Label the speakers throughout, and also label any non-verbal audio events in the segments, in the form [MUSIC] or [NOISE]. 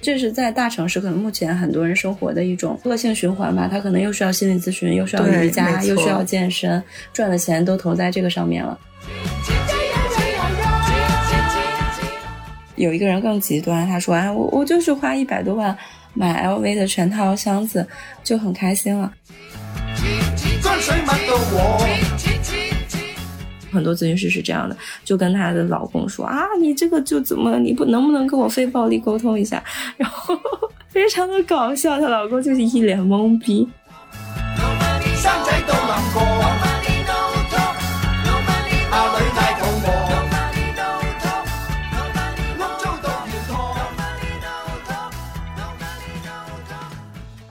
Speaker 1: 这是在大城市，可能目前很多人生活的一种恶性循环吧。他可能又需要心理咨询，又需要瑜伽，又需要健身，赚的钱都投在这个上面了。有一个人更极端，他说：“哎，我我就是花一百多万买 LV 的全套箱子，就很开心了。”很多咨询师是这样的，就跟她的老公说啊，你这个就怎么，你不能不能跟我非暴力沟通一下？然后非常的搞笑，她老公就是一脸懵逼。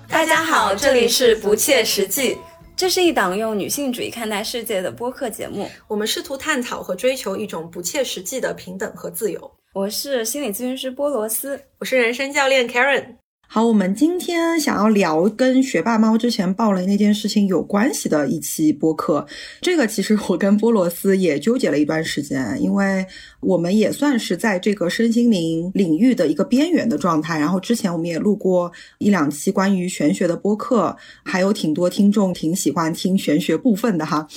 Speaker 2: 大家好，这里是不切实际。这是一档用女性主义看待世界的播客节目，
Speaker 3: 我们试图探讨和追求一种不切实际的平等和自由。
Speaker 1: 我是心理咨询师波罗斯，
Speaker 3: 我是人生教练 Karen。
Speaker 4: 好，我们今天想要聊跟学霸猫之前爆雷那件事情有关系的一期播客。这个其实我跟波罗斯也纠结了一段时间，因为我们也算是在这个身心灵领域的一个边缘的状态。然后之前我们也录过一两期关于玄学的播客，还有挺多听众挺喜欢听玄学部分的哈。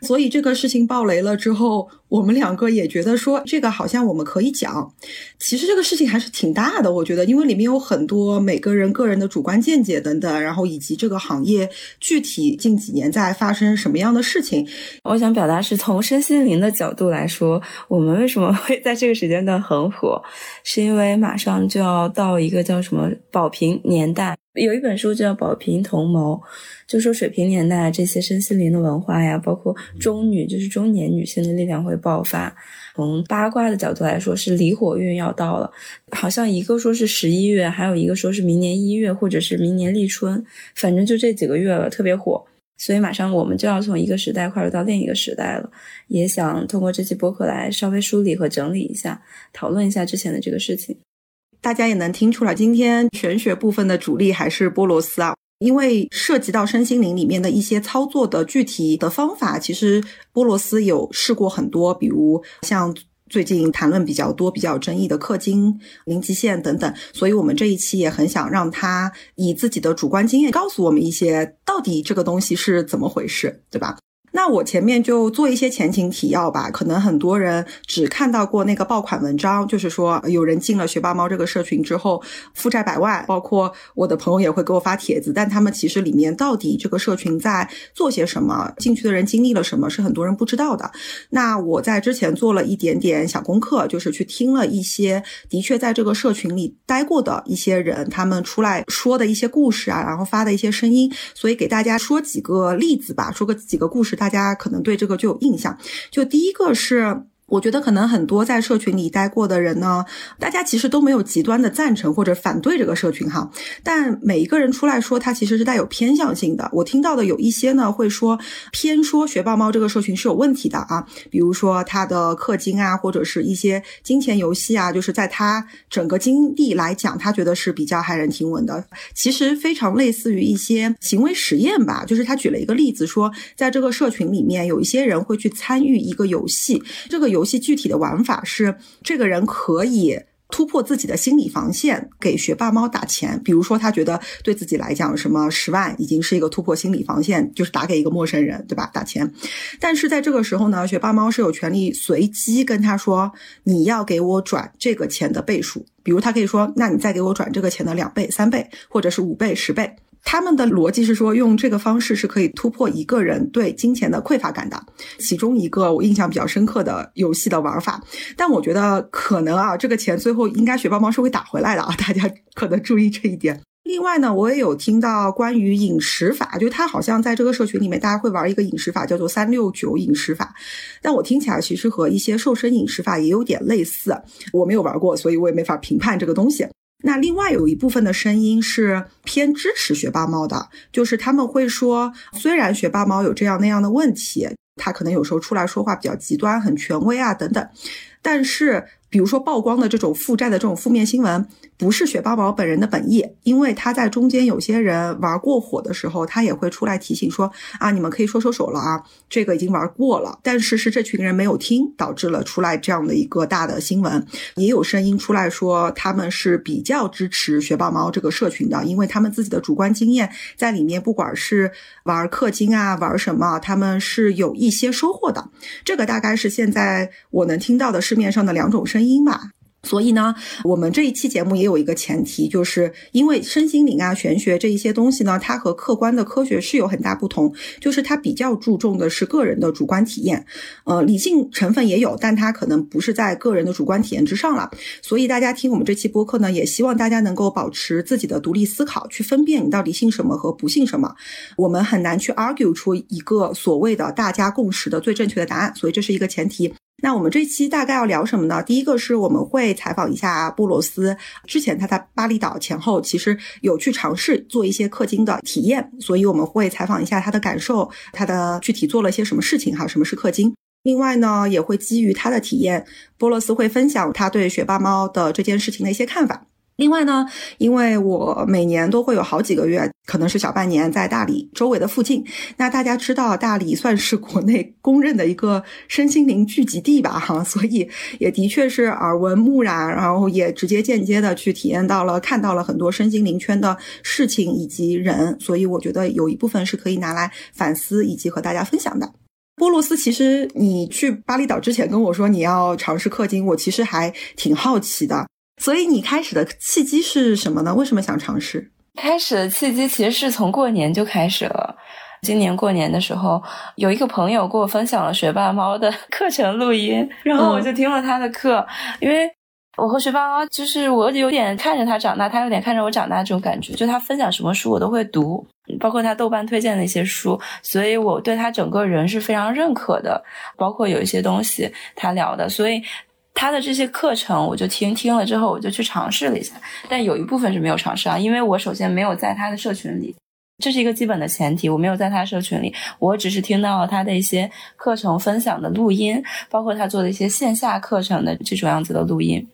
Speaker 4: 所以这个事情爆雷了之后，我们两个也觉得说这个好像我们可以讲。其实这个事情还是挺大的，我觉得，因为里面有很多每个人个人的主观见解等等，然后以及这个行业具体近几年在发生什么样的事情。
Speaker 1: 我想表达是从身心灵的角度来说，我们为什么会在这个时间段很火，是因为马上就要到一个叫什么宝瓶年代。有一本书叫《宝瓶同谋》，就说水平年代这些身心灵的文化呀，包括中女，就是中年女性的力量会爆发。从八卦的角度来说，是离火运要到了，好像一个说是十一月，还有一个说是明年一月，或者是明年立春，反正就这几个月了，特别火。所以马上我们就要从一个时代跨入到另一个时代了。也想通过这期播客来稍微梳理和整理一下，讨论一下之前的这个事情。
Speaker 4: 大家也能听出来，今天玄学部分的主力还是波罗斯啊，因为涉及到身心灵里面的一些操作的具体的方法，其实波罗斯有试过很多，比如像最近谈论比较多、比较争议的氪金、零极限等等，所以我们这一期也很想让他以自己的主观经验告诉我们一些，到底这个东西是怎么回事，对吧？那我前面就做一些前情提要吧，可能很多人只看到过那个爆款文章，就是说有人进了学霸猫这个社群之后负债百万，包括我的朋友也会给我发帖子，但他们其实里面到底这个社群在做些什么，进去的人经历了什么，是很多人不知道的。那我在之前做了一点点小功课，就是去听了一些的确在这个社群里待过的一些人，他们出来说的一些故事啊，然后发的一些声音，所以给大家说几个例子吧，说个几个故事，大。大家可能对这个就有印象，就第一个是。我觉得可能很多在社群里待过的人呢，大家其实都没有极端的赞成或者反对这个社群哈，但每一个人出来说，他其实是带有偏向性的。我听到的有一些呢，会说偏说学霸猫这个社群是有问题的啊，比如说他的氪金啊，或者是一些金钱游戏啊，就是在他整个经历来讲，他觉得是比较骇人听闻的。其实非常类似于一些行为实验吧，就是他举了一个例子说，在这个社群里面有一些人会去参与一个游戏，这个游。游戏具体的玩法是，这个人可以突破自己的心理防线，给学霸猫打钱。比如说，他觉得对自己来讲，什么十万已经是一个突破心理防线，就是打给一个陌生人，对吧？打钱。但是在这个时候呢，学霸猫是有权利随机跟他说，你要给我转这个钱的倍数。比如，他可以说，那你再给我转这个钱的两倍、三倍，或者是五倍、十倍。他们的逻辑是说，用这个方式是可以突破一个人对金钱的匮乏感的。其中一个我印象比较深刻的游戏的玩法，但我觉得可能啊，这个钱最后应该雪豹猫是会打回来的啊，大家可能注意这一点。[LAUGHS] 另外呢，我也有听到关于饮食法，就他好像在这个社群里面，大家会玩一个饮食法，叫做三六九饮食法。但我听起来其实和一些瘦身饮食法也有点类似，我没有玩过，所以我也没法评判这个东西。那另外有一部分的声音是偏支持学霸猫的，就是他们会说，虽然学霸猫有这样那样的问题，他可能有时候出来说话比较极端、很权威啊等等，但是。比如说曝光的这种负债的这种负面新闻，不是雪豹毛本人的本意，因为他在中间有些人玩过火的时候，他也会出来提醒说啊，你们可以收收手了啊，这个已经玩过了。但是是这群人没有听，导致了出来这样的一个大的新闻。也有声音出来说他们是比较支持雪豹猫这个社群的，因为他们自己的主观经验在里面，不管是玩氪金啊，玩什么，他们是有一些收获的。这个大概是现在我能听到的市面上的两种声。音吧，所以呢，我们这一期节目也有一个前提，就是因为身心灵啊、玄学这一些东西呢，它和客观的科学是有很大不同，就是它比较注重的是个人的主观体验，呃，理性成分也有，但它可能不是在个人的主观体验之上了。所以大家听我们这期播客呢，也希望大家能够保持自己的独立思考，去分辨你到底信什么和不信什么。我们很难去 argue 出一个所谓的大家共识的最正确的答案，所以这是一个前提。那我们这期大概要聊什么呢？第一个是我们会采访一下波罗斯，之前他在巴厘岛前后其实有去尝试做一些氪金的体验，所以我们会采访一下他的感受，他的具体做了些什么事情还有，什么是氪金。另外呢，也会基于他的体验，波罗斯会分享他对学霸猫的这件事情的一些看法。另外呢，因为我每年都会有好几个月，可能是小半年在大理周围的附近。那大家知道，大理算是国内公认的一个身心灵聚集地吧？哈，所以也的确是耳闻目染，然后也直接间接的去体验到了、看到了很多身心灵圈的事情以及人。所以我觉得有一部分是可以拿来反思以及和大家分享的。波罗斯，其实你去巴厘岛之前跟我说你要尝试氪金，我其实还挺好奇的。所以你开始的契机是什么呢？为什么想尝试？
Speaker 1: 开始的契机其实是从过年就开始了。今年过年的时候，有一个朋友给我分享了学霸猫的 [LAUGHS] 课程录音，然后我就听了他的课。因为我和学霸猫就是我有点看着他长大，他有点看着我长大这种感觉。就他分享什么书我都会读，包括他豆瓣推荐的一些书，所以我对他整个人是非常认可的。包括有一些东西他聊的，所以。他的这些课程，我就听听了之后，我就去尝试了一下，但有一部分是没有尝试啊，因为我首先没有在他的社群里，这是一个基本的前提，我没有在他社群里，我只是听到了他的一些课程分享的录音，包括他做的一些线下课程的这种样子的录音，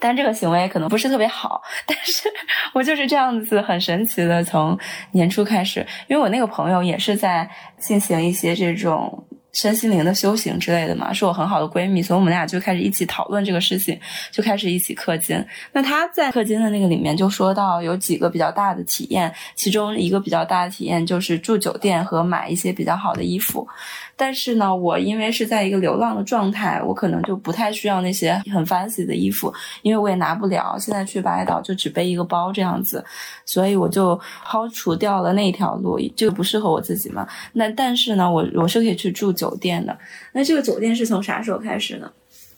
Speaker 1: 但这个行为可能不是特别好，但是 [LAUGHS] 我就是这样子很神奇的从年初开始，因为我那个朋友也是在进行一些这种。身心灵的修行之类的嘛，是我很好的闺蜜，所以我们俩就开始一起讨论这个事情，就开始一起氪金。那她在氪金的那个里面就说到有几个比较大的体验，其中一个比较大的体验就是住酒店和买一些比较好的衣服。但是呢，我因为是在一个流浪的状态，我可能就不太需要那些很 fancy 的衣服，因为我也拿不了。现在去巴厘岛就只背一个包这样子，所以我就抛除掉了那条路，就不适合我自己嘛。那但是呢，我我是可以去住酒店的。那这个酒店是从啥时候开始呢？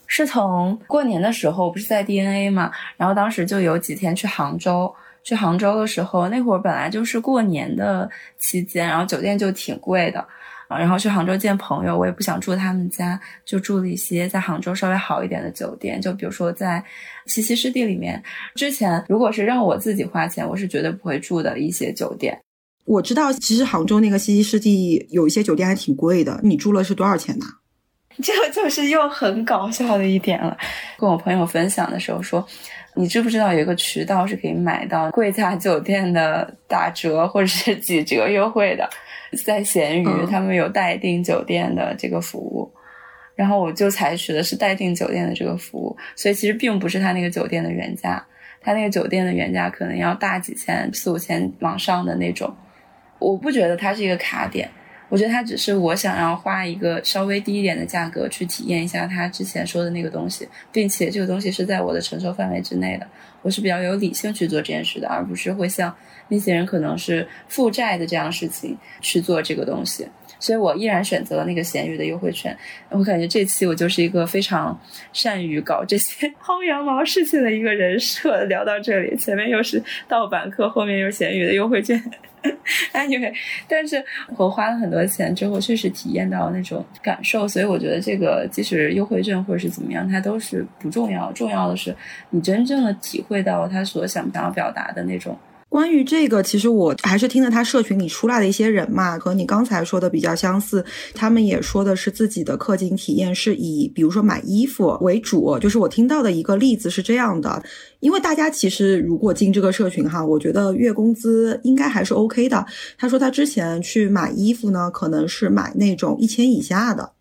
Speaker 1: 是从过年的时候，不是在 DNA 嘛？然后当时就有几天去杭州，去杭州的时候，那会儿本来就是过年的期间，然后酒店就挺贵的。啊，然后去杭州见朋友，我也不想住他们家，就住了一些在杭州稍微好一点的酒店，就比如说在西溪湿地里面。之前如果是让我自己花钱，我是绝对不会住的一些酒店。
Speaker 4: 我知道，其实杭州那个西溪湿地有一些酒店还挺贵的，你住了是多少钱呢？[LAUGHS]
Speaker 1: 这就是又很搞笑的一点了。跟我朋友分享的时候说，你知不知道有一个渠道是可以买到贵价酒店的打折或者是几折优惠的？在闲鱼，他们有待订酒店的这个服务，然后我就采取的是待订酒店的这个服务，所以其实并不是他那个酒店的原价，他那个酒店的原价可能要大几千、四五千往上的那种。我不觉得它是一个卡点，我觉得它只是我想要花一个稍微低一点的价格去体验一下他之前说的那个东西，并且这个东西是在我的承受范围之内的。我是比较有理性去做这件事的，而不是会像。那些人可能是负债的这样事情去做这个东西，所以我依然选择了那个闲鱼的优惠券。我感觉这期我就是一个非常善于搞这些 [LAUGHS] 薅羊毛事情的一个人设。聊到这里，前面又是盗版课，后面又是闲鱼的优惠券。[LAUGHS] Anyway，但是我花了很多钱之后，确实体验到那种感受，所以我觉得这个即使优惠券或者是怎么样，它都是不重要。重要的是你真正的体会到他所想想要表达的那种。
Speaker 4: 关于这个，其实我还是听了他社群里出来的一些人嘛，和你刚才说的比较相似。他们也说的是自己的氪金体验是以比如说买衣服为主。就是我听到的一个例子是这样的，因为大家其实如果进这个社群哈，我觉得月工资应该还是 OK 的。他说他之前去买衣服呢，可能是买那种一千以下的。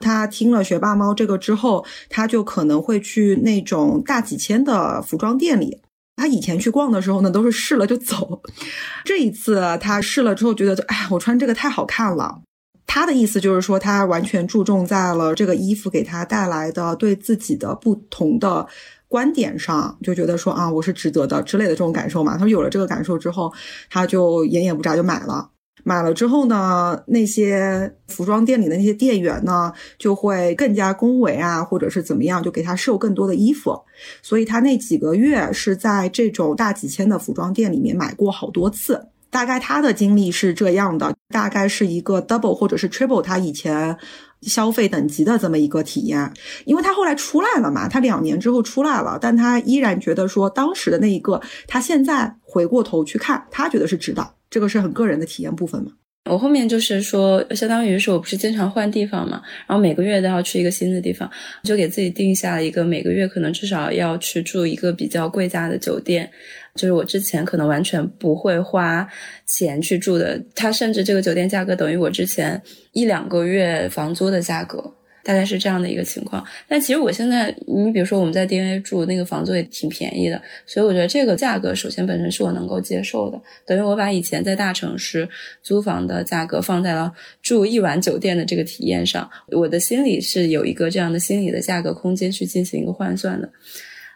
Speaker 4: 他听了学霸猫这个之后，他就可能会去那种大几千的服装店里。他以前去逛的时候呢，都是试了就走。[LAUGHS] 这一次他试了之后，觉得哎，我穿这个太好看了。他的意思就是说，他完全注重在了这个衣服给他带来的对自己的不同的观点上，就觉得说啊，我是值得的之类的这种感受嘛。他说有了这个感受之后，他就眼也不眨就买了。买了之后呢，那些服装店里的那些店员呢，就会更加恭维啊，或者是怎么样，就给他售更多的衣服。所以他那几个月是在这种大几千的服装店里面买过好多次。大概他的经历是这样的，大概是一个 double 或者是 triple 他以前消费等级的这么一个体验。因为他后来出来了嘛，他两年之后出来了，但他依然觉得说当时的那一个，他现在回过头去看，他觉得是值的。这个是很个人的体验部分嘛？
Speaker 1: 我后面就是说，相当于是我不是经常换地方嘛，然后每个月都要去一个新的地方，就给自己定下了一个每个月可能至少要去住一个比较贵价的酒店，就是我之前可能完全不会花钱去住的，它甚至这个酒店价格等于我之前一两个月房租的价格。大概是这样的一个情况，但其实我现在，你比如说我们在 DNA 住那个房租也挺便宜的，所以我觉得这个价格首先本身是我能够接受的，等于我把以前在大城市租房的价格放在了住一晚酒店的这个体验上，我的心里是有一个这样的心理的价格空间去进行一个换算的，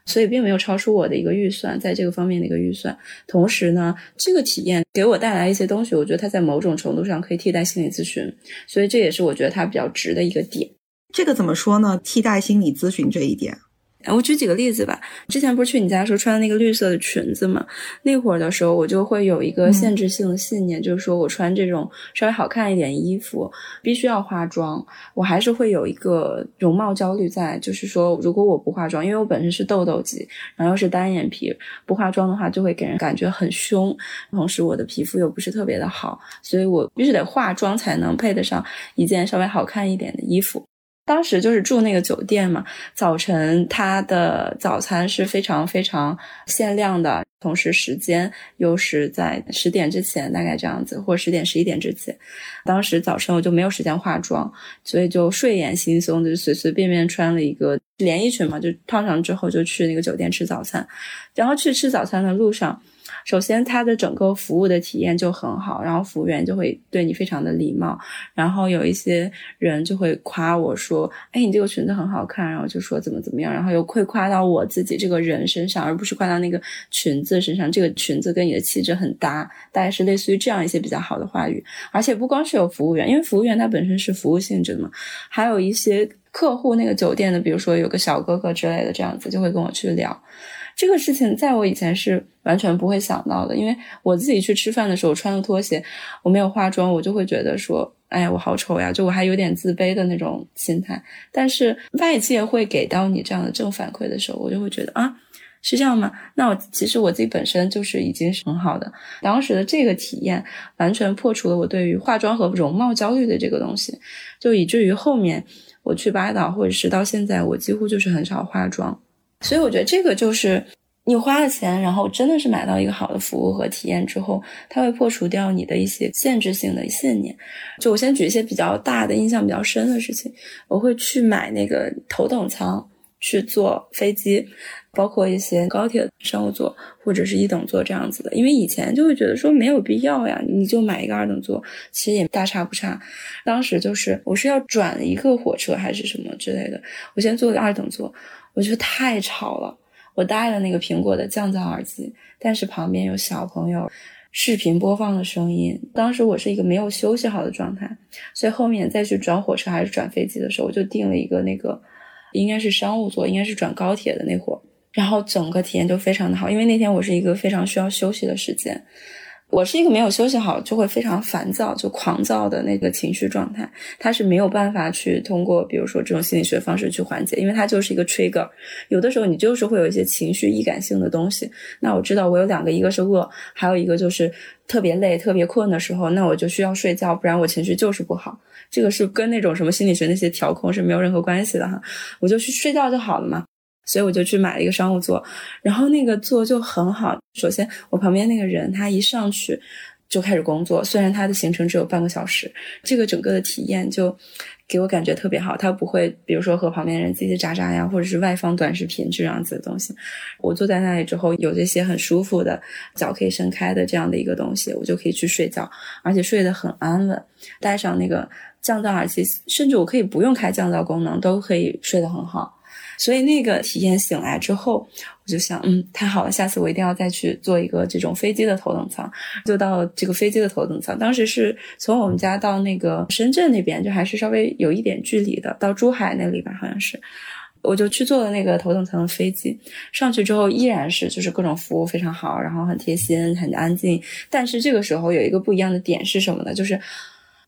Speaker 1: 所以并没有超出我的一个预算，在这个方面的一个预算。同时呢，这个体验给我带来一些东西，我觉得它在某种程度上可以替代心理咨询，所以这也是我觉得它比较值的一个点。
Speaker 4: 这个怎么说呢？替代心理咨询这一点。
Speaker 1: 我举几个例子吧。之前不是去你家时候穿的那个绿色的裙子嘛？那会儿的时候，我就会有一个限制性的信念，就是说我穿这种稍微好看一点衣服，必须要化妆。我还是会有一个容貌焦虑在，就是说如果我不化妆，因为我本身是痘痘肌，然后又是单眼皮，不化妆的话就会给人感觉很凶。同时我的皮肤又不是特别的好，所以我必须得化妆才能配得上一件稍微好看一点的衣服。当时就是住那个酒店嘛，早晨它的早餐是非常非常限量的，同时时间又是在十点之前，大概这样子，或十点十一点之前。当时早晨我就没有时间化妆，所以就睡眼惺忪的就随随便便穿了一个连衣裙嘛，就套上之后就去那个酒店吃早餐，然后去吃早餐的路上。首先，它的整个服务的体验就很好，然后服务员就会对你非常的礼貌，然后有一些人就会夸我说：“哎，你这个裙子很好看。”然后就说怎么怎么样，然后又会夸到我自己这个人身上，而不是夸到那个裙子身上。这个裙子跟你的气质很搭，大概是类似于这样一些比较好的话语。而且不光是有服务员，因为服务员他本身是服务性质的嘛，还有一些客户，那个酒店的，比如说有个小哥哥之类的，这样子就会跟我去聊。这个事情在我以前是完全不会想到的，因为我自己去吃饭的时候穿了拖鞋，我没有化妆，我就会觉得说，哎呀，我好丑呀，就我还有点自卑的那种心态。但是外界会给到你这样的正反馈的时候，我就会觉得啊，是这样吗？那我其实我自己本身就是已经是很好的。当时的这个体验完全破除了我对于化妆和容貌焦虑的这个东西，就以至于后面我去巴厘岛或者是到现在，我几乎就是很少化妆。所以我觉得这个就是你花了钱，然后真的是买到一个好的服务和体验之后，它会破除掉你的一些限制性的信念。就我先举一些比较大的、印象比较深的事情，我会去买那个头等舱去坐飞机，包括一些高铁商务座或者是一等座这样子的，因为以前就会觉得说没有必要呀，你就买一个二等座，其实也大差不差。当时就是我是要转一个火车还是什么之类的，我先坐个二等座。我觉得太吵了，我戴了那个苹果的降噪耳机，但是旁边有小朋友视频播放的声音。当时我是一个没有休息好的状态，所以后面再去转火车还是转飞机的时候，我就订了一个那个应该是商务座，应该是转高铁的那会儿，然后整个体验就非常的好，因为那天我是一个非常需要休息的时间。我是一个没有休息好就会非常烦躁、就狂躁的那个情绪状态，它是没有办法去通过比如说这种心理学方式去缓解，因为它就是一个 trigger。有的时候你就是会有一些情绪易感性的东西。那我知道我有两个，一个是饿，还有一个就是特别累、特别困的时候，那我就需要睡觉，不然我情绪就是不好。这个是跟那种什么心理学那些调控是没有任何关系的哈，我就去睡觉就好了嘛。所以我就去买了一个商务座，然后那个座就很好。首先，我旁边那个人他一上去就开始工作，虽然他的行程只有半个小时，这个整个的体验就给我感觉特别好。他不会比如说和旁边人叽叽喳喳呀，或者是外放短视频这样子的东西。我坐在那里之后，有这些很舒服的脚可以伸开的这样的一个东西，我就可以去睡觉，而且睡得很安稳。戴上那个降噪耳机，甚至我可以不用开降噪功能，都可以睡得很好。所以那个体验醒来之后，我就想，嗯，太好了，下次我一定要再去做一个这种飞机的头等舱。就到这个飞机的头等舱，当时是从我们家到那个深圳那边，就还是稍微有一点距离的，到珠海那里吧，好像是。我就去坐了那个头等舱的飞机，上去之后依然是就是各种服务非常好，然后很贴心，很安静。但是这个时候有一个不一样的点是什么呢？就是。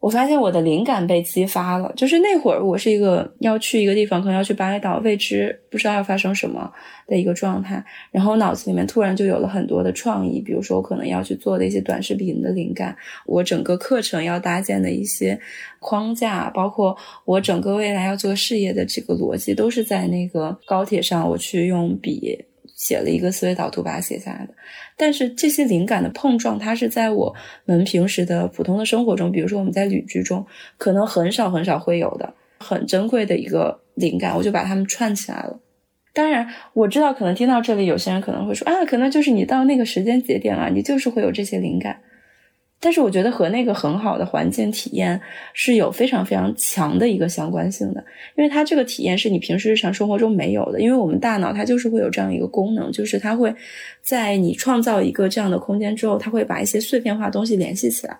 Speaker 1: 我发现我的灵感被激发了，就是那会儿我是一个要去一个地方，可能要去巴厘岛，未知不知道要发生什么的一个状态，然后脑子里面突然就有了很多的创意，比如说我可能要去做的一些短视频的灵感，我整个课程要搭建的一些框架，包括我整个未来要做事业的这个逻辑，都是在那个高铁上我去用笔。写了一个思维导图，把它写下来的。但是这些灵感的碰撞，它是在我们平时的普通的生活中，比如说我们在旅居中，可能很少很少会有的，很珍贵的一个灵感，我就把它们串起来了。当然，我知道可能听到这里，有些人可能会说啊，可能就是你到那个时间节点了，你就是会有这些灵感。但是我觉得和那个很好的环境体验是有非常非常强的一个相关性的，因为它这个体验是你平时日常生活中没有的。因为我们大脑它就是会有这样一个功能，就是它会在你创造一个这样的空间之后，它会把一些碎片化东西联系起来。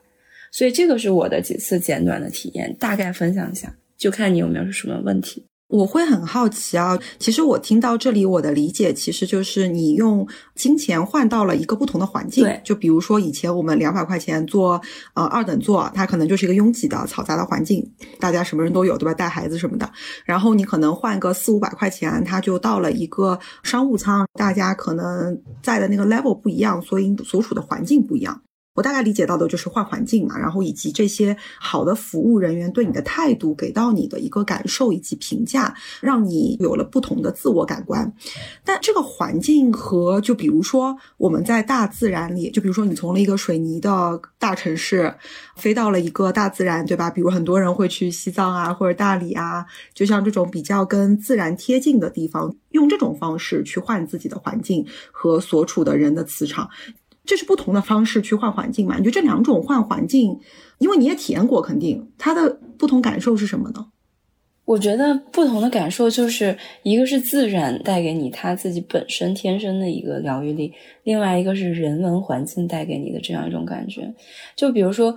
Speaker 1: 所以这个是我的几次简短的体验，大概分享一下，就看你有没有什么问题。
Speaker 4: 我会很好奇啊，其实我听到这里，我的理解其实就是你用金钱换到了一个不同的环境。
Speaker 1: 对，
Speaker 4: 就比如说以前我们两百块钱坐呃二等座，它可能就是一个拥挤的嘈杂的环境，大家什么人都有，对吧？带孩子什么的。然后你可能换个四五百块钱，它就到了一个商务舱，大家可能在的那个 level 不一样，所以所处的环境不一样。我大概理解到的就是换环境嘛，然后以及这些好的服务人员对你的态度，给到你的一个感受以及评价，让你有了不同的自我感官。但这个环境和就比如说我们在大自然里，就比如说你从了一个水泥的大城市飞到了一个大自然，对吧？比如很多人会去西藏啊或者大理啊，就像这种比较跟自然贴近的地方，用这种方式去换自己的环境和所处的人的磁场。这是不同的方式去换环境嘛？你觉得这两种换环境，因为你也体验过，肯定它的不同感受是什么呢？
Speaker 1: 我觉得不同的感受就是一个是自然带给你他自己本身天生的一个疗愈力，另外一个是人文环境带给你的这样一种感觉。就比如说，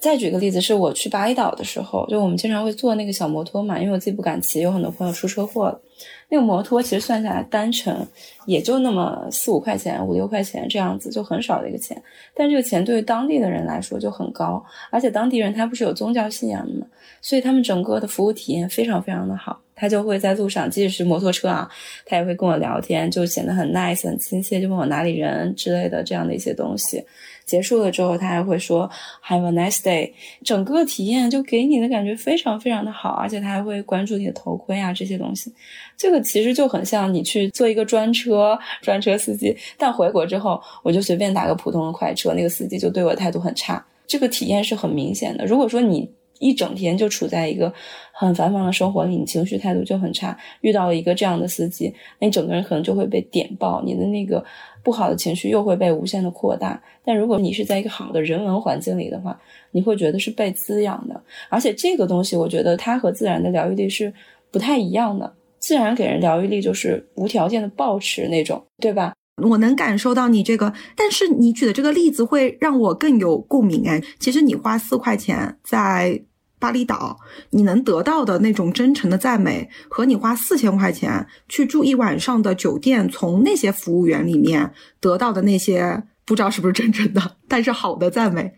Speaker 1: 再举个例子，是我去巴厘岛的时候，就我们经常会坐那个小摩托嘛，因为我自己不敢骑，有很多朋友出车祸了。那个摩托其实算下来单程也就那么四五块钱、五六块钱这样子，就很少的一个钱。但这个钱对于当地的人来说就很高，而且当地人他不是有宗教信仰的嘛，所以他们整个的服务体验非常非常的好。他就会在路上，即使是摩托车啊，他也会跟我聊天，就显得很 nice、很亲切，就问我哪里人之类的这样的一些东西。结束了之后，他还会说 Have a nice day，整个体验就给你的感觉非常非常的好，而且他还会关注你的头盔啊这些东西。这个其实就很像你去坐一个专车，专车司机，但回国之后，我就随便打个普通的快车，那个司机就对我态度很差。这个体验是很明显的。如果说你一整天就处在一个很繁忙的生活里，你情绪态度就很差，遇到了一个这样的司机，那你整个人可能就会被点爆，你的那个。不好的情绪又会被无限的扩大，但如果你是在一个好的人文环境里的话，你会觉得是被滋养的。而且这个东西，我觉得它和自然的疗愈力是不太一样的。自然给人疗愈力就是无条件的抱持那种，对吧？
Speaker 4: 我能感受到你这个，但是你举的这个例子会让我更有共鸣哎。其实你花四块钱在。巴厘岛，你能得到的那种真诚的赞美，和你花四千块钱去住一晚上的酒店，从那些服务员里面得到的那些不知道是不是真诚的，但是好的赞美，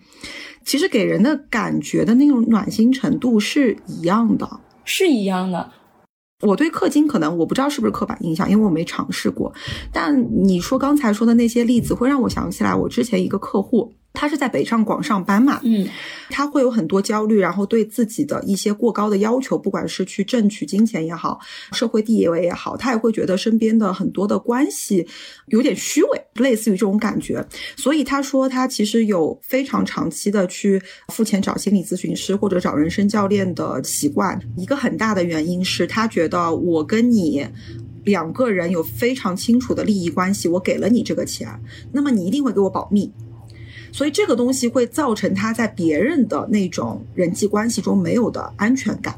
Speaker 4: 其实给人的感觉的那种暖心程度是一样的，
Speaker 1: 是一样的。
Speaker 4: 我对氪金可能我不知道是不是刻板印象，因为我没尝试过。但你说刚才说的那些例子，会让我想起来我之前一个客户。他是在北上广上班嘛，
Speaker 1: 嗯，
Speaker 4: 他会有很多焦虑，然后对自己的一些过高的要求，不管是去挣取金钱也好，社会地位也好，他也会觉得身边的很多的关系有点虚伪，类似于这种感觉。所以他说他其实有非常长期的去付钱找心理咨询师或者找人生教练的习惯。一个很大的原因是他觉得我跟你两个人有非常清楚的利益关系，我给了你这个钱，那么你一定会给我保密。所以这个东西会造成他在别人的那种人际关系中没有的安全感，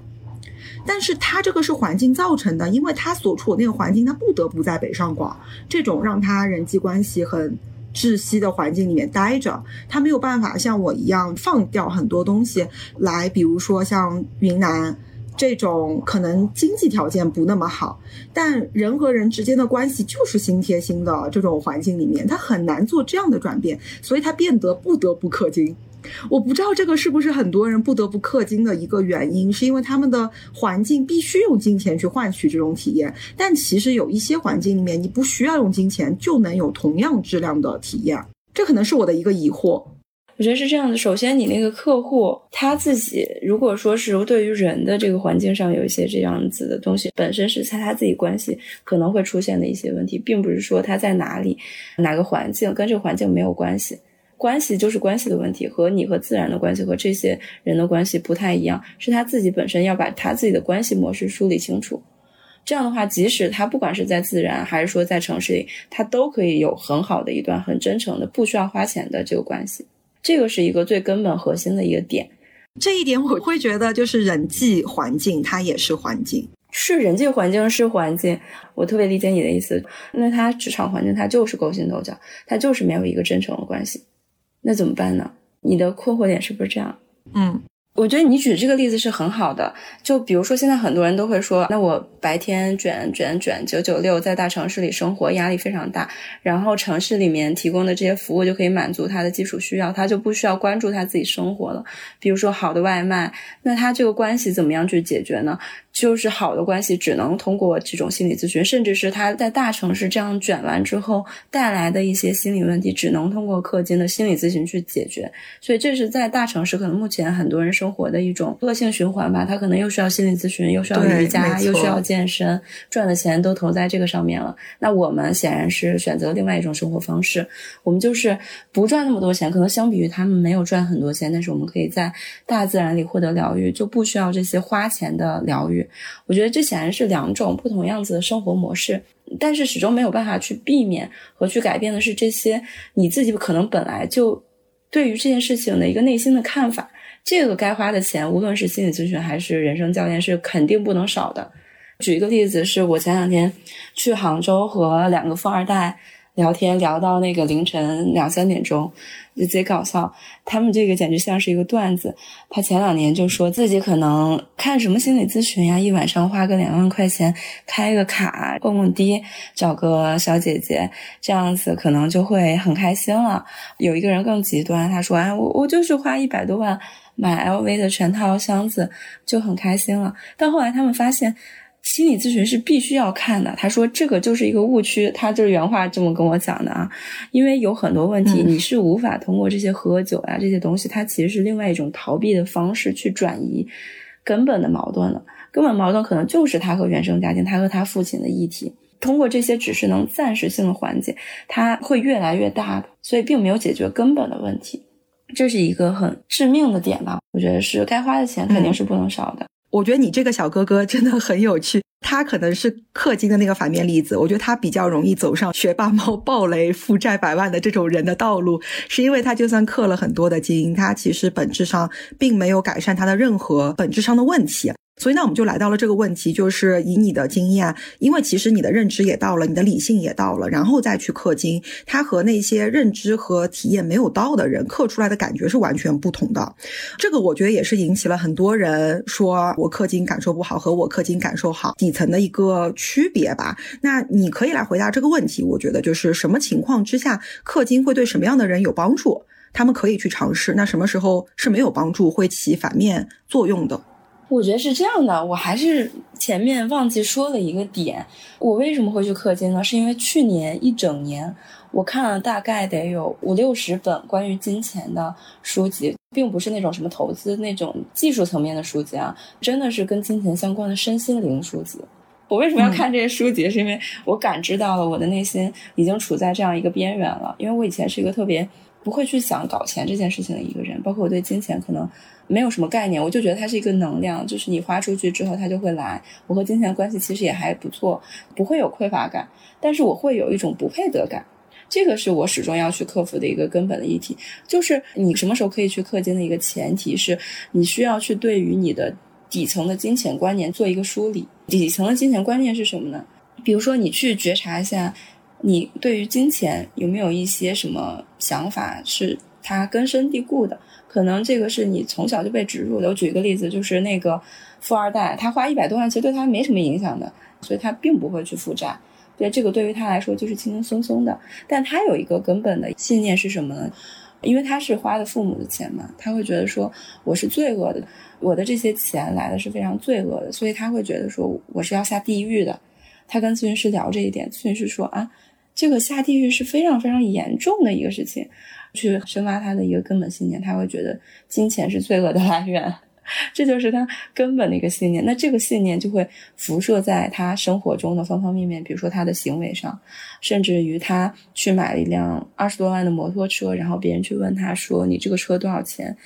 Speaker 4: 但是他这个是环境造成的，因为他所处的那个环境，他不得不在北上广这种让他人际关系很窒息的环境里面待着，他没有办法像我一样放掉很多东西来，比如说像云南。这种可能经济条件不那么好，但人和人之间的关系就是心贴心的这种环境里面，他很难做这样的转变，所以他变得不得不氪金。我不知道这个是不是很多人不得不氪金的一个原因，是因为他们的环境必须用金钱去换取这种体验。但其实有一些环境里面，你不需要用金钱就能有同样质量的体验，这可能是我的一个疑惑。
Speaker 1: 我觉得是这样的，首先你那个客户他自己，如果说是对于人的这个环境上有一些这样子的东西，本身是在他自己关系可能会出现的一些问题，并不是说他在哪里哪个环境跟这个环境没有关系，关系就是关系的问题，和你和自然的关系和这些人的关系不太一样，是他自己本身要把他自己的关系模式梳理清楚，这样的话，即使他不管是在自然还是说在城市里，他都可以有很好的一段很真诚的不需要花钱的这个关系。这个是一个最根本核心的一个点，
Speaker 4: 这一点我会觉得就是人际环境，它也是环境，
Speaker 1: 是人际环境是环境，我特别理解你的意思。那他职场环境他就是勾心斗角，他就是没有一个真诚的关系，那怎么办呢？你的困惑点是不是这样？
Speaker 4: 嗯。
Speaker 1: 我觉得你举这个例子是很好的，就比如说现在很多人都会说，那我白天卷卷卷九九六，在大城市里生活压力非常大，然后城市里面提供的这些服务就可以满足他的基础需要，他就不需要关注他自己生活了。比如说好的外卖，那他这个关系怎么样去解决呢？就是好的关系只能通过这种心理咨询，甚至是他在大城市这样卷完之后带来的一些心理问题，只能通过氪金的心理咨询去解决。所以这是在大城市可能目前很多人生活的一种恶性循环吧。他可能又需要心理咨询，又需要瑜伽，又需要健身，赚的钱都投在这个上面了。那我们显然是选择另外一种生活方式，我们就是不赚那么多钱，可能相比于他们没有赚很多钱，但是我们可以在大自然里获得疗愈，就不需要这些花钱的疗愈。我觉得这显然是两种不同样子的生活模式，但是始终没有办法去避免和去改变的是这些你自己可能本来就对于这件事情的一个内心的看法。这个该花的钱，无论是心理咨询还是人生教练，是肯定不能少的。举一个例子，是我前两天去杭州和两个富二代。聊天聊到那个凌晨两三点钟，就贼搞笑。他们这个简直像是一个段子。他前两年就说自己可能看什么心理咨询呀，一晚上花个两万块钱开个卡蹦蹦迪，找个小姐姐，这样子可能就会很开心了。有一个人更极端，他说：“哎，我我就是花一百多万买 LV 的全套箱子就很开心了。”但后来他们发现。心理咨询是必须要看的。他说这个就是一个误区，他就是原话这么跟我讲的啊。因为有很多问题，你是无法通过这些喝酒呀这些东西，它其实是另外一种逃避的方式去转移根本的矛盾了。根本矛盾可能就是他和原生家庭，他和他父亲的议题。通过这些只是能暂时性的缓解，他会越来越大的，所以并没有解决根本的问题。这是一个很致命的点吧？我觉得是该花的钱肯定是不能少的。
Speaker 4: 我觉得你这个小哥哥真的很有趣，他可能是氪金的那个反面例子。我觉得他比较容易走上学霸猫暴雷、负债百万的这种人的道路，是因为他就算氪了很多的金，他其实本质上并没有改善他的任何本质上的问题。所以呢，我们就来到了这个问题，就是以你的经验，因为其实你的认知也到了，你的理性也到了，然后再去氪金，它和那些认知和体验没有到的人氪出来的感觉是完全不同的。这个我觉得也是引起了很多人说我氪金感受不好和我氪金感受好底层的一个区别吧。那你可以来回答这个问题，我觉得就是什么情况之下氪金会对什么样的人有帮助，他们可以去尝试。那什么时候是没有帮助，会起反面作用的？
Speaker 1: 我觉得是这样的，我还是前面忘记说了一个点，我为什么会去氪金呢？是因为去年一整年，我看了大概得有五六十本关于金钱的书籍，并不是那种什么投资那种技术层面的书籍啊，真的是跟金钱相关的身心灵书籍。我为什么要看这些书籍？是因为我感知到了我的内心已经处在这样一个边缘了，因为我以前是一个特别不会去想搞钱这件事情的一个人，包括我对金钱可能。没有什么概念，我就觉得它是一个能量，就是你花出去之后，它就会来。我和金钱关系其实也还不错，不会有匮乏感，但是我会有一种不配得感，这个是我始终要去克服的一个根本的议题。就是你什么时候可以去氪金的一个前提是你需要去对于你的底层的金钱观念做一个梳理。底层的金钱观念是什么呢？比如说你去觉察一下，你对于金钱有没有一些什么想法是它根深蒂固的。可能这个是你从小就被植入的。我举一个例子，就是那个富二代，他花一百多万，其实对他没什么影响的，所以他并不会去负债。对这个对于他来说就是轻轻松松的。但他有一个根本的信念是什么呢？因为他是花的父母的钱嘛，他会觉得说我是罪恶的，我的这些钱来的是非常罪恶的，所以他会觉得说我是要下地狱的。他跟咨询师聊这一点，咨询师说啊，这个下地狱是非常非常严重的一个事情。去深挖他的一个根本信念，他会觉得金钱是罪恶的来源，这就是他根本的一个信念。那这个信念就会辐射在他生活中的方方面面，比如说他的行为上，甚至于他去买了一辆二十多万的摩托车，然后别人去问他说：“你这个车多少钱？”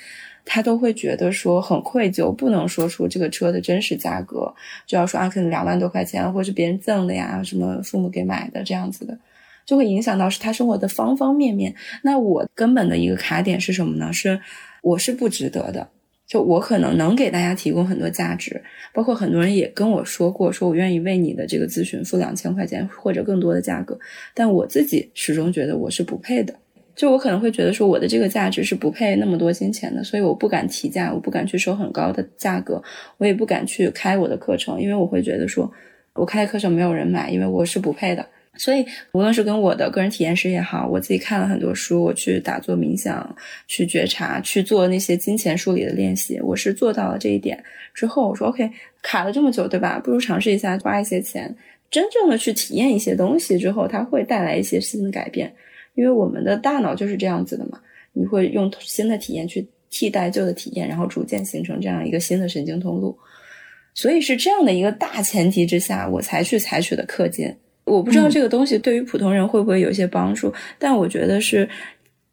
Speaker 1: 他都会觉得说很愧疚，不能说出这个车的真实价格，就要说啊，可能两万多块钱，或者是别人赠的呀，什么父母给买的这样子的。就会影响到是他生活的方方面面。那我根本的一个卡点是什么呢？是我是不值得的。就我可能能给大家提供很多价值，包括很多人也跟我说过，说我愿意为你的这个咨询付两千块钱或者更多的价格。但我自己始终觉得我是不配的。就我可能会觉得说我的这个价值是不配那么多金钱的，所以我不敢提价，我不敢去收很高的价格，我也不敢去开我的课程，因为我会觉得说我开的课程没有人买，因为我是不配的。所以，无论是跟我的个人体验师也好，我自己看了很多书，我去打坐冥想，去觉察，去做那些金钱梳理的练习，我是做到了这一点之后，我说 OK，卡了这么久，对吧？不如尝试一下，花一些钱，真正的去体验一些东西之后，它会带来一些新的改变。因为我们的大脑就是这样子的嘛，你会用新的体验去替代旧的体验，然后逐渐形成这样一个新的神经通路。所以是这样的一个大前提之下，我才去采取的课件。我不知道这个东西对于普通人会不会有一些帮助，但我觉得是，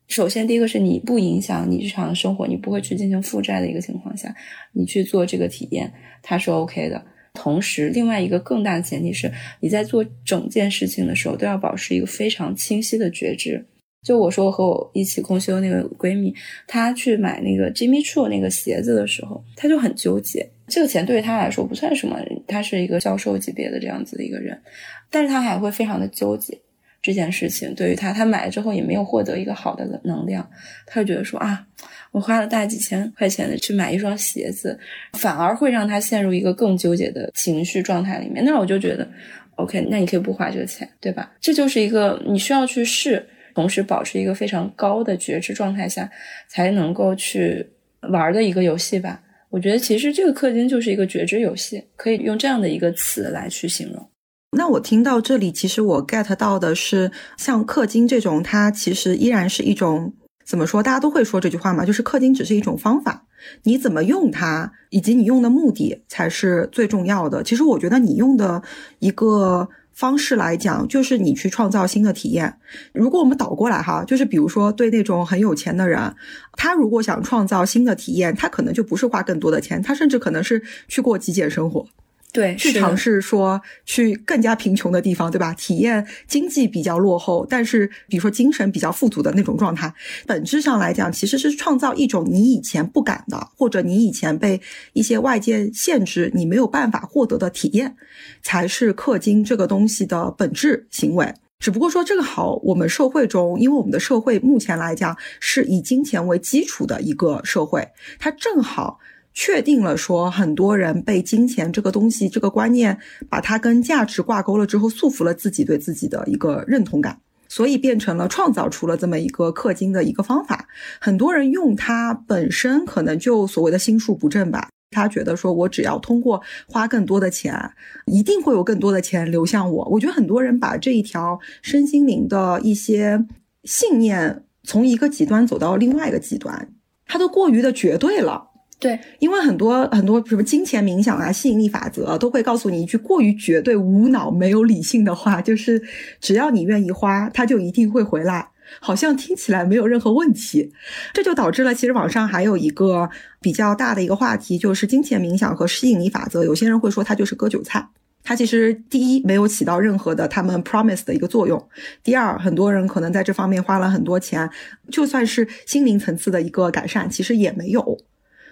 Speaker 1: 首先第一个是你不影响你日常生活，你不会去进行负债的一个情况下，你去做这个体验，它是 OK 的。同时，另外一个更大的前提是，你在做整件事情的时候都要保持一个非常清晰的觉知。就我说，我和我一起共修那个闺蜜，她去买那个 Jimmy Choo 那个鞋子的时候，她就很纠结。这个钱对于他来说不算什么，他是一个销售级别的这样子的一个人，但是他还会非常的纠结这件事情。对于他，他买了之后也没有获得一个好的能量，他就觉得说啊，我花了大几千块钱的去买一双鞋子，反而会让他陷入一个更纠结的情绪状态里面。那我就觉得，OK，那你可以不花这个钱，对吧？这就是一个你需要去试。同时保持一个非常高的觉知状态下，才能够去玩的一个游戏吧。我觉得其实这个氪金就是一个觉知游戏，可以用这样的一个词来去形容。
Speaker 4: 那我听到这里，其实我 get 到的是，像氪金这种，它其实依然是一种怎么说？大家都会说这句话嘛，就是氪金只是一种方法，你怎么用它，以及你用的目的才是最重要的。其实我觉得你用的一个。方式来讲，就是你去创造新的体验。如果我们倒过来哈，就是比如说对那种很有钱的人，他如果想创造新的体验，他可能就不是花更多的钱，他甚至可能是去过极简生活。
Speaker 1: 对，
Speaker 4: 去尝试说去更加贫穷的地方，对吧？体验经济比较落后，但是比如说精神比较富足的那种状态。本质上来讲，其实是创造一种你以前不敢的，或者你以前被一些外界限制，你没有办法获得的体验，才是氪金这个东西的本质行为。只不过说这个好，我们社会中，因为我们的社会目前来讲是以金钱为基础的一个社会，它正好。确定了，说很多人被金钱这个东西、这个观念，把它跟价值挂钩了之后，束缚了自己对自己的一个认同感，所以变成了创造出了这么一个氪金的一个方法。很多人用它本身可能就所谓的心术不正吧，他觉得说我只要通过花更多的钱，一定会有更多的钱流向我。我觉得很多人把这一条身心灵的一些信念从一个极端走到另外一个极端，他都过于的绝对了。
Speaker 1: 对，
Speaker 4: 因为很多很多什么金钱冥想啊、吸引力法则都会告诉你一句过于绝对、无脑、没有理性的话，就是只要你愿意花，它就一定会回来。好像听起来没有任何问题，这就导致了其实网上还有一个比较大的一个话题，就是金钱冥想和吸引力法则。有些人会说它就是割韭菜，它其实第一没有起到任何的他们 promise 的一个作用，第二很多人可能在这方面花了很多钱，就算是心灵层次的一个改善，其实也没有。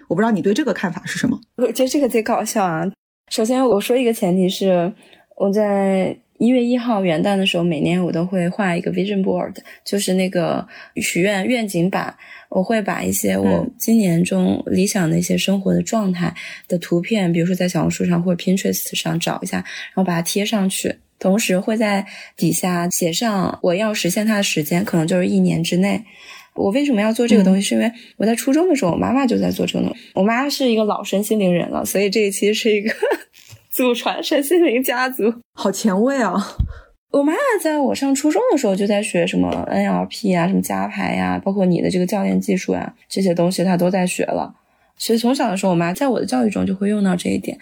Speaker 4: 我不知道你对这个看法是什么？
Speaker 1: 我觉得这个贼搞笑啊！首先我说一个前提是，我在一月一号元旦的时候，每年我都会画一个 vision board，就是那个许愿愿景板。我会把一些我今年中理想的一些生活的状态的图片，比如说在小红书上或者 Pinterest 上找一下，然后把它贴上去，同时会在底下写上我要实现它的时间，可能就是一年之内。我为什么要做这个东西？是因为我在初中的时候，我妈妈就在做这个东西。我妈是一个老身心灵人了，所以这一期是一个 [LAUGHS] 祖传身心灵家族，
Speaker 4: 好前卫啊！[LAUGHS]
Speaker 1: 我妈妈在我上初中的时候就在学什么 NLP 啊，什么加牌呀，包括你的这个教练技术啊，这些东西她都在学了。所以从小的时候，我妈在我的教育中就会用到这一点。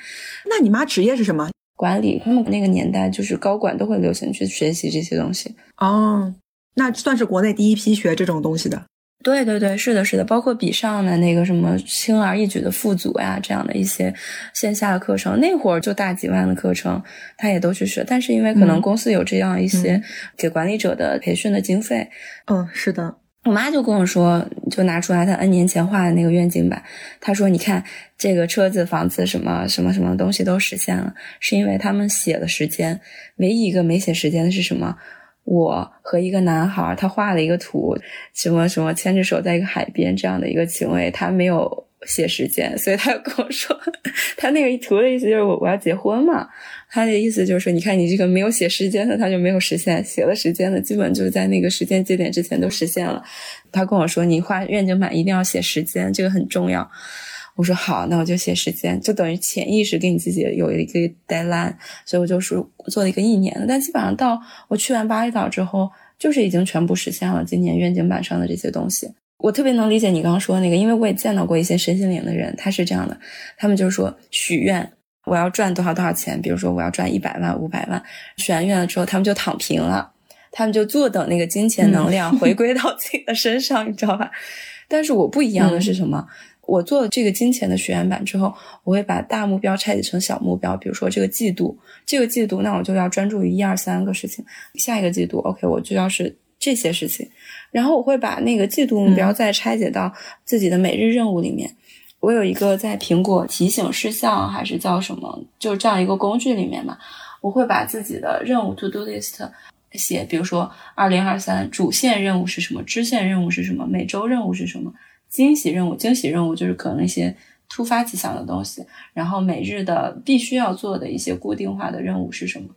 Speaker 4: 那你妈职业是什么？
Speaker 1: 管理。他们那个年代就是高管都会流行去学习这些东西。
Speaker 4: 哦。那算是国内第一批学这种东西的，
Speaker 1: 对对对，是的，是的，包括比上的那个什么轻而易举的富足呀，这样的一些线下的课程，那会儿就大几万的课程，他也都去学。但是因为可能公司有这样一些给管理者的培训的经费，
Speaker 4: 嗯，是的，
Speaker 1: 我妈就跟我说，就拿出来她 N 年前画的那个愿景板，她说：“你看这个车子、房子什么什么什么东西都实现了，是因为他们写了时间，唯一一个没写时间的是什么？”我和一个男孩，他画了一个图，什么什么牵着手在一个海边这样的一个行为，他没有写时间，所以他就跟我说，[LAUGHS] 他那个图的意思就是我我要结婚嘛，他的意思就是说，你看你这个没有写时间的，他就没有实现；写了时间的，基本就在那个时间节点之前都实现了。他跟我说，你画愿景板一定要写时间，这个很重要。我说好，那我就写时间，就等于潜意识给你自己有一个 deadline，所以我就是做了一个一年的。但基本上到我去完巴厘岛之后，就是已经全部实现了今年愿景板上的这些东西。我特别能理解你刚刚说的那个，因为我也见到过一些身心灵的人，他是这样的，他们就是说许愿，我要赚多少多少钱，比如说我要赚一百万、五百万，许完愿了之后，他们就躺平了，他们就坐等那个金钱能量 [LAUGHS] 回归到自己的身上，你知道吧？但是我不一样的是什么？我做了这个金钱的学员版之后，我会把大目标拆解成小目标。比如说这个季度，这个季度那我就要专注于一二三个事情。下一个季度，OK，我就要是这些事情。然后我会把那个季度目标再拆解到自己的每日任务里面。我有一个在苹果提醒事项还是叫什么，就这样一个工具里面嘛，我会把自己的任务 To Do List 写，比如说二零二三主线任务是什么，支线任务是什么，每周任务是什么。惊喜任务，惊喜任务就是可能一些突发奇想的东西。然后每日的必须要做的一些固定化的任务是什么？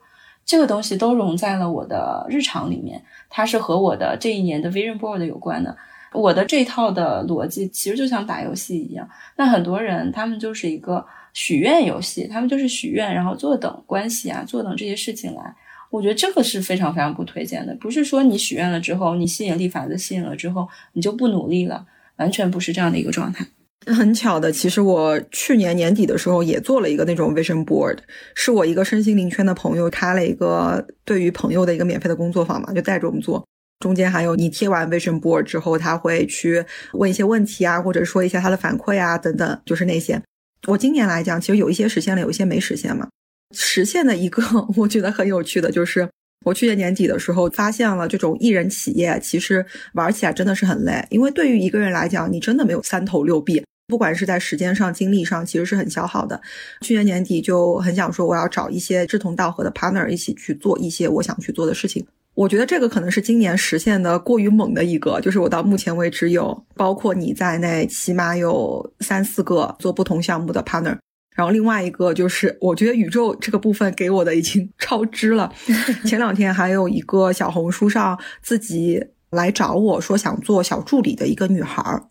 Speaker 1: 这个东西都融在了我的日常里面，它是和我的这一年的 vision board 有关的。我的这套的逻辑其实就像打游戏一样。那很多人他们就是一个许愿游戏，他们就是许愿，然后坐等关系啊，坐等这些事情来。我觉得这个是非常非常不推荐的。不是说你许愿了之后，你吸引力法则吸引了之后，你就不努力了。完全不是这样的一个状态。
Speaker 4: 很巧的，其实我去年年底的时候也做了一个那种 vision board，是我一个身心灵圈的朋友开了一个对于朋友的一个免费的工作坊嘛，就带着我们做。中间还有你贴完 vision board 之后，他会去问一些问题啊，或者说一下他的反馈啊等等，就是那些。我今年来讲，其实有一些实现了，有一些没实现嘛。实现的一个 [LAUGHS] 我觉得很有趣的就是。我去年年底的时候发现了，这种艺人企业其实玩起来真的是很累，因为对于一个人来讲，你真的没有三头六臂，不管是在时间上、精力上，其实是很消耗的。去年年底就很想说，我要找一些志同道合的 partner 一起去做一些我想去做的事情。我觉得这个可能是今年实现的过于猛的一个，就是我到目前为止有包括你在内，起码有三四个做不同项目的 partner。然后另外一个就是，我觉得宇宙这个部分给我的已经 [LAUGHS] 超支了。[LAUGHS] 前两天还有一个小红书上自己来找我说想做小助理的一个女孩儿，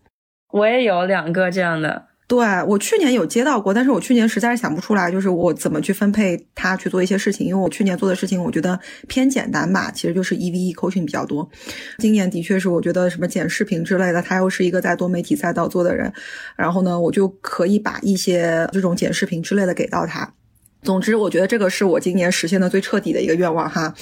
Speaker 1: 我也有两个这样的。
Speaker 4: 对我去年有接到过，但是我去年实在是想不出来，就是我怎么去分配他去做一些事情，因为我去年做的事情我觉得偏简单吧，其实就是一 v 一 coaching 比较多。今年的确是我觉得什么剪视频之类的，他又是一个在多媒体赛道做的人，然后呢，我就可以把一些这种剪视频之类的给到他。总之，我觉得这个是我今年实现的最彻底的一个愿望哈。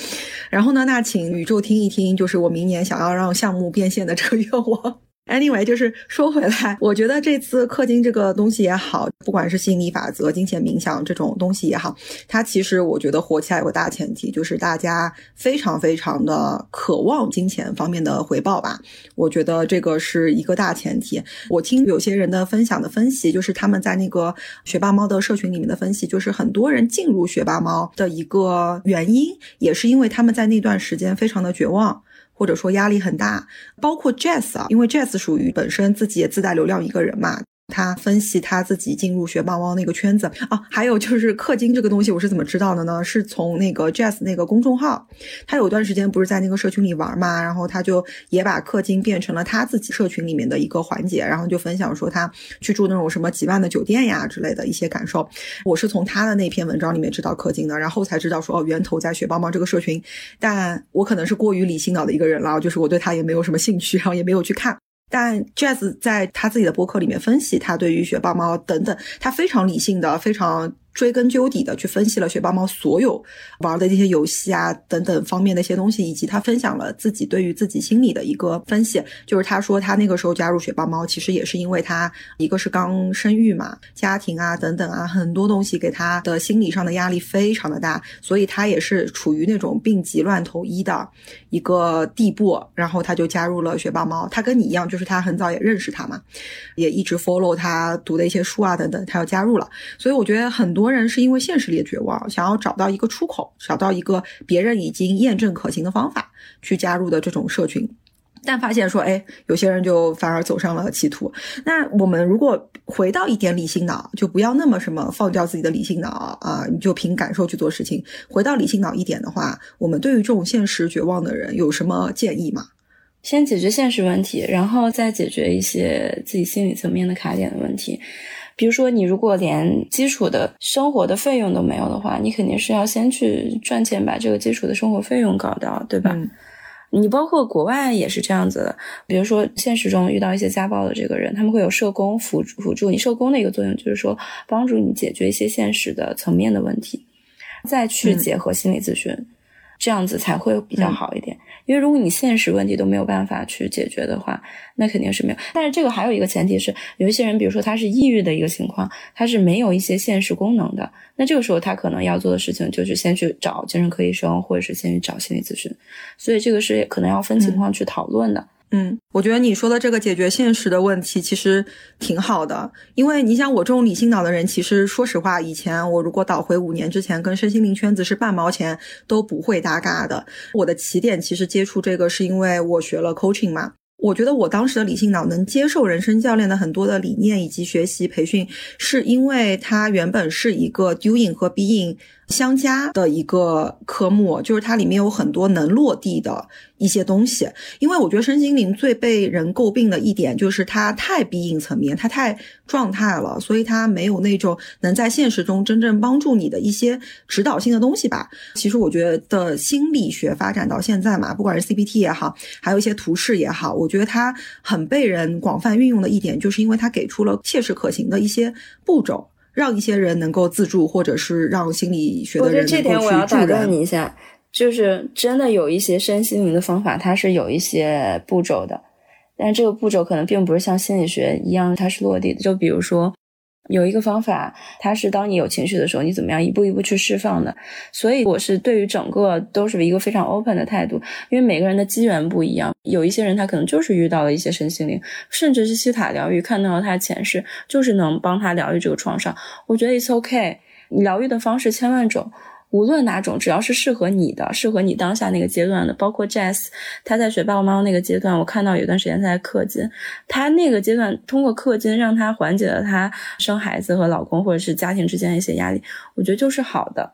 Speaker 4: 然后呢，那请宇宙听一听，就是我明年想要让项目变现的这个愿望。Anyway，就是说回来，我觉得这次氪金这个东西也好，不管是心理法则、金钱冥想这种东西也好，它其实我觉得火起来有个大前提，就是大家非常非常的渴望金钱方面的回报吧。我觉得这个是一个大前提。我听有些人的分享的分析，就是他们在那个学霸猫的社群里面的分析，就是很多人进入学霸猫的一个原因，也是因为他们在那段时间非常的绝望。或者说压力很大，包括 Jazz 啊，因为 Jazz 属于本身自己也自带流量一个人嘛。他分析他自己进入学霸猫那个圈子啊，还有就是氪金这个东西，我是怎么知道的呢？是从那个 Jazz 那个公众号，他有段时间不是在那个社群里玩嘛，然后他就也把氪金变成了他自己社群里面的一个环节，然后就分享说他去住那种什么几万的酒店呀之类的一些感受。我是从他的那篇文章里面知道氪金的，然后才知道说哦，源头在学霸猫这个社群，但我可能是过于理性脑的一个人了，就是我对他也没有什么兴趣，然后也没有去看。但 Jazz 在他自己的博客里面分析，他对于雪豹猫等等，他非常理性的，非常。追根究底的去分析了雪豹猫所有玩的这些游戏啊等等方面的一些东西，以及他分享了自己对于自己心理的一个分析。就是他说他那个时候加入雪豹猫，其实也是因为他一个是刚生育嘛，家庭啊等等啊很多东西给他的心理上的压力非常的大，所以他也是处于那种病急乱投医的一个地步，然后他就加入了学霸猫。他跟你一样，就是他很早也认识他嘛，也一直 follow 他读的一些书啊等等，他要加入了。所以我觉得很多。人是因为现实里的绝望，想要找到一个出口，找到一个别人已经验证可行的方法去加入的这种社群，但发现说，哎，有些人就反而走上了歧途。那我们如果回到一点理性脑，就不要那么什么放掉自己的理性脑啊，你就凭感受去做事情。回到理性脑一点的话，我们对于这种现实绝望的人有什么建议吗？
Speaker 1: 先解决现实问题，然后再解决一些自己心理层面的卡点的问题。比如说，你如果连基础的生活的费用都没有的话，你肯定是要先去赚钱，把这个基础的生活费用搞到，对吧？你包括国外也是这样子的。比如说，现实中遇到一些家暴的这个人，他们会有社工辅辅助你。社工的一个作用就是说，帮助你解决一些现实的层面的问题，再去结合心理咨询，这样子才会比较好一点。因为如果你现实问题都没有办法去解决的话，那肯定是没有。但是这个还有一个前提是，有一些人，比如说他是抑郁的一个情况，他是没有一些现实功能的。那这个时候他可能要做的事情就是先去找精神科医生，或者是先去找心理咨询。所以这个是可能要分情况去讨论的。
Speaker 4: 嗯，嗯我觉得你说的这个解决现实的问题其实挺好的，因为你想我这种理性脑的人，其实说实话，以前我如果倒回五年之前，跟身心灵圈子是半毛钱都不会搭嘎的。我的起点其实接触这个是因为我学了 coaching 嘛，我觉得我当时的理性脑能接受人生教练的很多的理念以及学习培训，是因为它原本是一个 doing 和 being。相加的一个科目，就是它里面有很多能落地的一些东西。因为我觉得身心灵最被人诟病的一点，就是它太逼应层面，它太状态了，所以它没有那种能在现实中真正帮助你的一些指导性的东西吧。其实我觉得心理学发展到现在嘛，不管是 CPT 也好，还有一些图示也好，我觉得它很被人广泛运用的一点，就是因为它给出了切实可行的一些步骤。让一些人能够自助，或者是让心理学的人
Speaker 1: 能够去助人。我觉得这点我要打断你一下，就是真的有一些身心灵的方法，它是有一些步骤的，但这个步骤可能并不是像心理学一样它是落地的。就比如说，有一个方法，它是当你有情绪的时候，你怎么样一步一步去释放的。所以我是对于整个都是一个非常 open 的态度，因为每个人的机缘不一样，有一些人他可能就是遇到了一些身心灵，甚至是西塔疗愈，看到了他前世，就是能帮他疗愈这个创伤。我觉得 it's OK，你疗愈的方式千万种。无论哪种，只要是适合你的，适合你当下那个阶段的，包括 Jazz，他在学爸爸妈妈那个阶段，我看到有段时间他在氪金，他那个阶段通过氪金让他缓解了他生孩子和老公或者是家庭之间的一些压力，我觉得就是好的。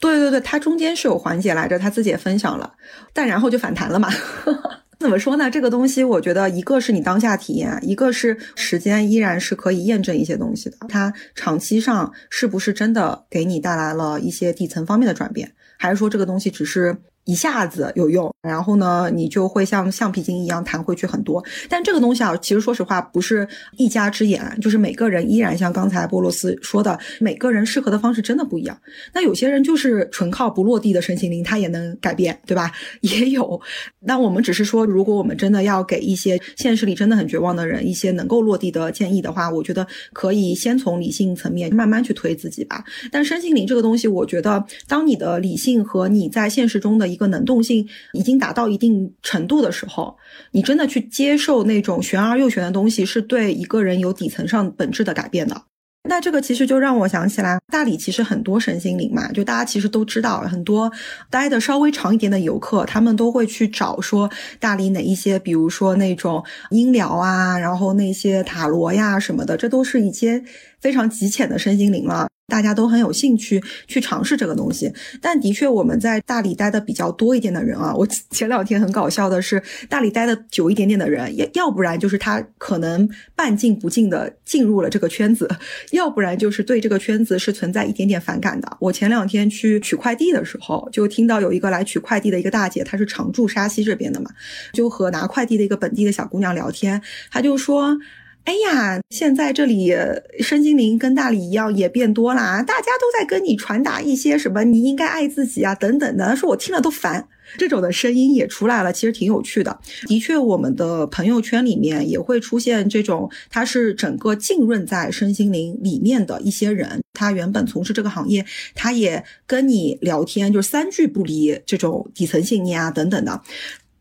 Speaker 4: 对对对，他中间是有缓解来着，他自己也分享了，但然后就反弹了嘛。[LAUGHS] 怎么说呢？这个东西，我觉得一个是你当下体验，一个是时间依然是可以验证一些东西的。它长期上是不是真的给你带来了一些底层方面的转变，还是说这个东西只是？一下子有用，然后呢，你就会像橡皮筋一样弹回去很多。但这个东西啊，其实说实话不是一家之言，就是每个人依然像刚才波罗斯说的，每个人适合的方式真的不一样。那有些人就是纯靠不落地的身心灵，他也能改变，对吧？[LAUGHS] 也有。那我们只是说，如果我们真的要给一些现实里真的很绝望的人一些能够落地的建议的话，我觉得可以先从理性层面慢慢去推自己吧。但身心灵这个东西，我觉得当你的理性和你在现实中的。一个能动性已经达到一定程度的时候，你真的去接受那种玄而又玄的东西，是对一个人有底层上本质的改变的。那这个其实就让我想起来，大理其实很多身心灵嘛，就大家其实都知道，很多待的稍微长一点的游客，他们都会去找说大理哪一些，比如说那种音疗啊，然后那些塔罗呀什么的，这都是一些非常极浅的身心灵了。大家都很有兴趣去尝试这个东西，但的确我们在大理待的比较多一点的人啊，我 [LAUGHS] 前两天很搞笑的是，大理待的久一点点的人，要要不然就是他可能半进不进的进入了这个圈子，要不然就是对这个圈子是存在一点点反感的。我前两天去取快递的时候，就听到有一个来取快递的一个大姐，她是常驻沙溪这边的嘛，就和拿快递的一个本地的小姑娘聊天，她就说。哎呀，现在这里身心灵跟大理一样也变多啦，大家都在跟你传达一些什么，你应该爱自己啊等等的，说我听了都烦。这种的声音也出来了，其实挺有趣的。的确，我们的朋友圈里面也会出现这种，他是整个浸润在身心灵里面的一些人，他原本从事这个行业，他也跟你聊天，就是三句不离这种底层信念啊等等的。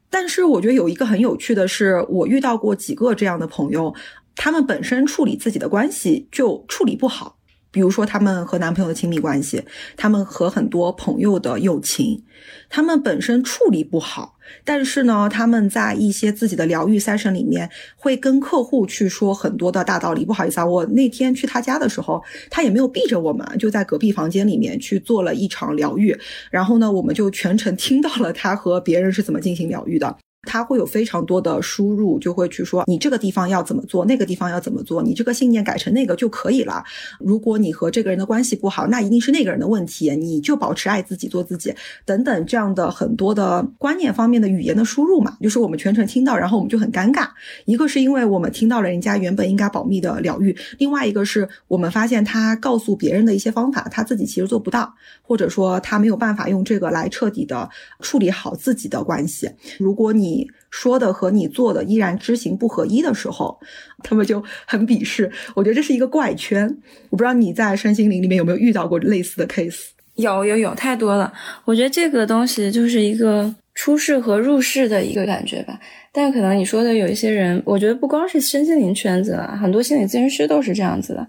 Speaker 4: 但是我觉得有一个很有趣的是，我遇到过几个这样的朋友。他们本身处理自己的关系就处理不好，比如说他们和男朋友的亲密关系，他们和很多朋友的友情，他们本身处理不好。但是呢，他们在一些自己的疗愈 session 里面，会跟客户去说很多的大道理。不好意思啊，我那天去他家的时候，他也没有避着我们，就在隔壁房间里面去做了一场疗愈。然后呢，我们就全程听到了他和别人是怎么进行疗愈的。他会有非常多的输入，就会去说你这个地方要怎么做，那个地方要怎么做，你这个信念改成那个就可以了。如果你和这个人的关系不好，那一定是那个人的问题，你就保持爱自己，做自己等等这样的很多的观念方面的语言的输入嘛，就是我们全程听到，然后我们就很尴尬。一个是因为我们听到了人家原本应该保密的疗愈，另外一个是我们发现他告诉别人的一些方法，他自己其实做不到，或者说他没有办法用这个来彻底的处理好自己的关系。如果你你说的和你做的依然知行不合一的时候，[LAUGHS] 他们就很鄙视。我觉得这是一个怪圈。我不知道你在身心灵里面有没有遇到过类似的 case？
Speaker 1: 有有有，太多了。我觉得这个东西就是一个出世和入世的一个感觉吧。但可能你说的有一些人，我觉得不光是身心灵圈子了，很多心理咨询师都是这样子的。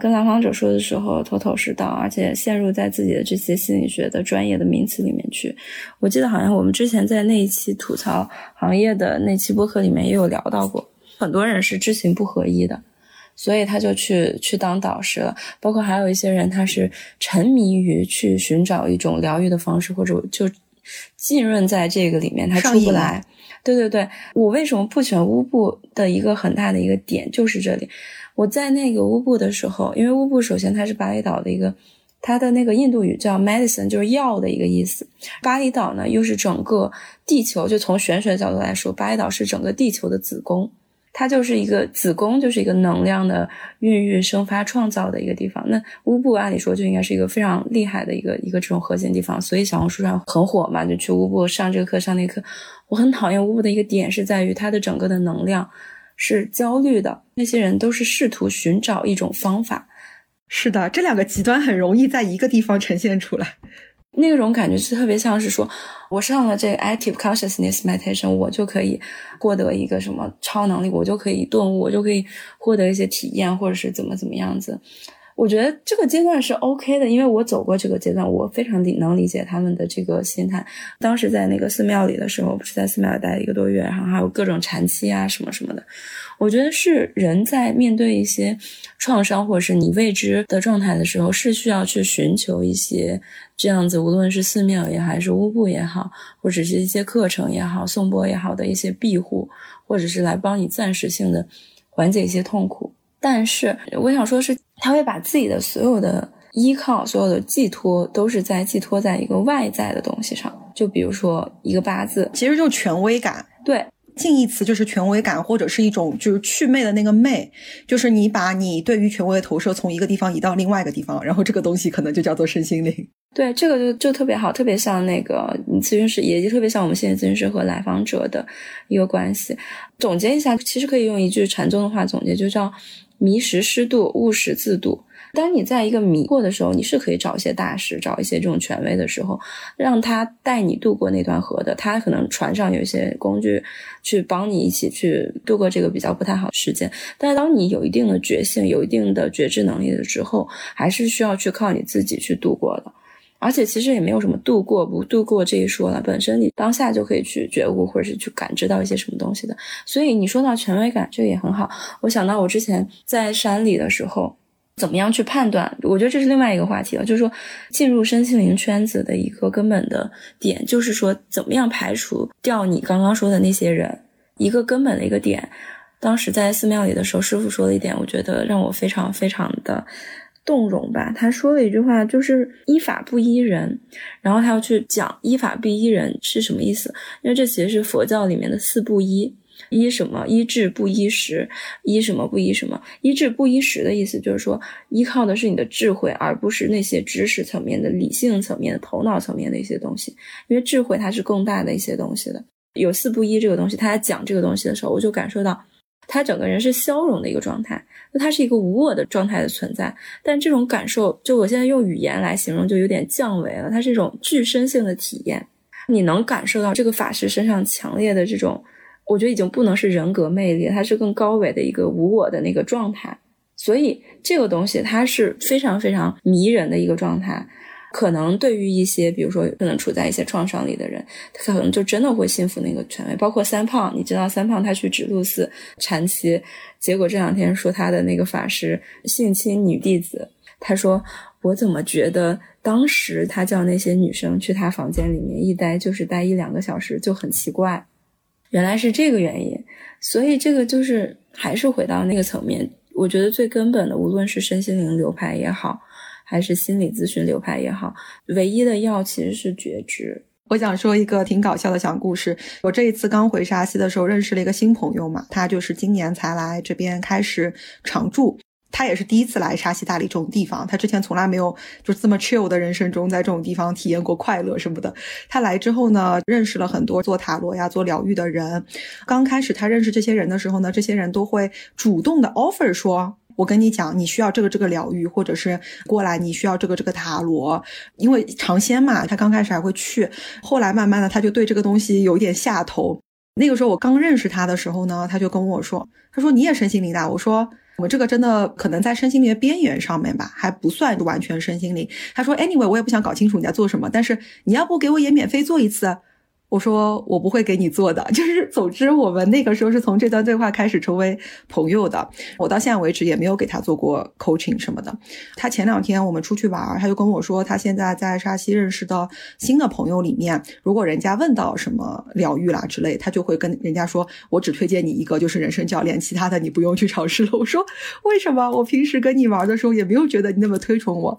Speaker 1: 跟来访者说的时候头头是道，而且陷入在自己的这些心理学的专业的名词里面去。我记得好像我们之前在那一期吐槽行业的那期播客里面也有聊到过，很多人是知行不合一的，所以他就去去当导师了。包括还有一些人，他是沉迷于去寻找一种疗愈的方式，或者就浸润在这个里面，他出不来。对对对，我为什么不选乌布的一个很大的一个点就是这里。我在那个乌布的时候，因为乌布首先它是巴厘岛的一个，它的那个印度语叫 medicine，就是药的一个意思。巴厘岛呢又是整个地球，就从玄学角度来说，巴厘岛是整个地球的子宫，它就是一个子宫，就是一个能量的孕育、生发、创造的一个地方。那乌布按理说就应该是一个非常厉害的一个一个这种核心地方，所以小红书上很火嘛，就去乌布上这个课上那个课。我很讨厌乌布的一个点是在于它的整个的能量。是焦虑的那些人都是试图寻找一种方法，
Speaker 4: 是的，这两个极端很容易在一个地方呈现出来。
Speaker 1: 那种感觉是特别像是说，我上了这个 active consciousness meditation，我就可以获得一个什么超能力，我就可以顿悟，我就可以获得一些体验，或者是怎么怎么样子。我觉得这个阶段是 OK 的，因为我走过这个阶段，我非常理能理解他们的这个心态。当时在那个寺庙里的时候，不是在寺庙里待了一个多月，然后还有各种禅期啊什么什么的。我觉得是人在面对一些创伤或者是你未知的状态的时候，是需要去寻求一些这样子，无论是寺庙也好，还是巫布也好，或者是一些课程也好、颂钵也好的一些庇护，或者是来帮你暂时性的缓解一些痛苦。但是我想说，是他会把自己的所有的依靠、所有的寄托，都是在寄托在一个外在的东西上。就比如说一个八字，
Speaker 4: 其实就权威感。
Speaker 1: 对，
Speaker 4: 近义词就是权威感，或者是一种就是祛魅的那个魅，就是你把你对于权威的投射从一个地方移到另外一个地方，然后这个东西可能就叫做身心灵。
Speaker 1: 对，这个就就特别好，特别像那个咨询师，也就特别像我们心理咨询师和来访者的一个关系。总结一下，其实可以用一句禅宗的话总结，就叫。迷时失度，悟时自度。当你在一个迷惑的时候，你是可以找一些大师，找一些这种权威的时候，让他带你渡过那段河的。他可能船上有一些工具，去帮你一起去度过这个比较不太好的时间。但是当你有一定的觉性，有一定的觉知能力的之后，还是需要去靠你自己去度过的。而且其实也没有什么度过不度过这一说了，本身你当下就可以去觉悟或者是去感知到一些什么东西的。所以你说到权威感，这个也很好。我想到我之前在山里的时候，怎么样去判断？我觉得这是另外一个话题了。就是说，进入身心灵圈子的一个根本的点，就是说怎么样排除掉你刚刚说的那些人。一个根本的一个点，当时在寺庙里的时候，师傅说了一点，我觉得让我非常非常的。动容吧，他说了一句话，就是依法不依人，然后他要去讲依法不依人是什么意思，因为这其实是佛教里面的四不依，依什么？依智不依时，依什么不依什么？依智不依时的意思就是说，依靠的是你的智慧，而不是那些知识层面的、理性层面的、头脑层面的一些东西，因为智慧它是更大的一些东西的。有四不依这个东西，他在讲这个东西的时候，我就感受到。他整个人是消融的一个状态，那他是一个无我的状态的存在。但这种感受，就我现在用语言来形容，就有点降维了。它是一种具身性的体验，你能感受到这个法师身上强烈的这种，我觉得已经不能是人格魅力，它是更高维的一个无我的那个状态。所以这个东西它是非常非常迷人的一个状态。可能对于一些，比如说可能处在一些创伤里的人，他可能就真的会信服那个权威。包括三胖，你知道三胖他去指路寺禅期，结果这两天说他的那个法师性侵女弟子。他说：“我怎么觉得当时他叫那些女生去他房间里面一待就是待一两个小时就很奇怪，原来是这个原因。所以这个就是还是回到那个层面，我觉得最根本的，无论是身心灵流派也好。”还是心理咨询流派也好，唯一的药其实是觉知。
Speaker 4: 我想说一个挺搞笑的小故事。我这一次刚回沙溪的时候，认识了一个新朋友嘛，他就是今年才来这边开始常住。他也是第一次来沙溪大理这种地方，他之前从来没有就这么 chill 的人生中，在这种地方体验过快乐什么的。他来之后呢，认识了很多做塔罗呀、做疗愈的人。刚开始他认识这些人的时候呢，这些人都会主动的 offer 说。我跟你讲，你需要这个这个疗愈，或者是过来你需要这个这个塔罗，因为尝鲜嘛，他刚开始还会去，后来慢慢的他就对这个东西有一点下头。那个时候我刚认识他的时候呢，他就跟我说，他说你也身心灵的，我说我这个真的可能在身心灵的边缘上面吧，还不算完全身心灵。他说 anyway 我也不想搞清楚你在做什么，但是你要不给我也免费做一次。我说我不会给你做的，[LAUGHS] 就是总之我们那个时候是从这段对话开始成为朋友的。我到现在为止也没有给他做过 coaching 什么的。他前两天我们出去玩，他就跟我说，他现在在沙溪认识的新的朋友里面，如果人家问到什么疗愈啦之类，他就会跟人家说，我只推荐你一个，就是人生教练，其他的你不用去尝试了。[LAUGHS] 我说为什么？我平时跟你玩的时候也没有觉得你那么推崇我。